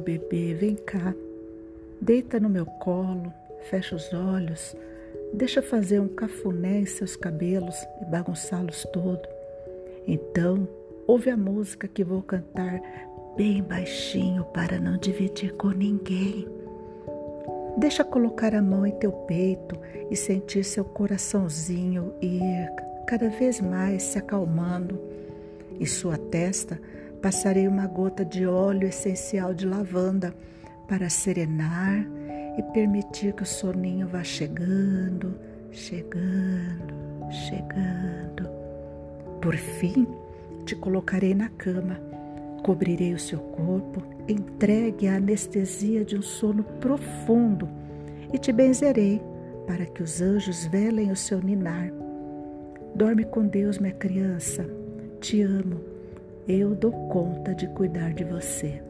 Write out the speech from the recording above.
bebê, vem cá. Deita no meu colo, fecha os olhos, deixa fazer um cafuné em seus cabelos e bagunçá-los todo. Então, ouve a música que vou cantar bem baixinho para não dividir com ninguém. Deixa colocar a mão em teu peito e sentir seu coraçãozinho ir cada vez mais se acalmando. Em sua testa passarei uma gota de óleo essencial de lavanda para serenar e permitir que o soninho vá chegando, chegando, chegando. Por fim, te colocarei na cama, cobrirei o seu corpo, entregue à anestesia de um sono profundo e te benzerei para que os anjos velem o seu ninar. Dorme com Deus, minha criança. Te amo. Eu dou conta de cuidar de você.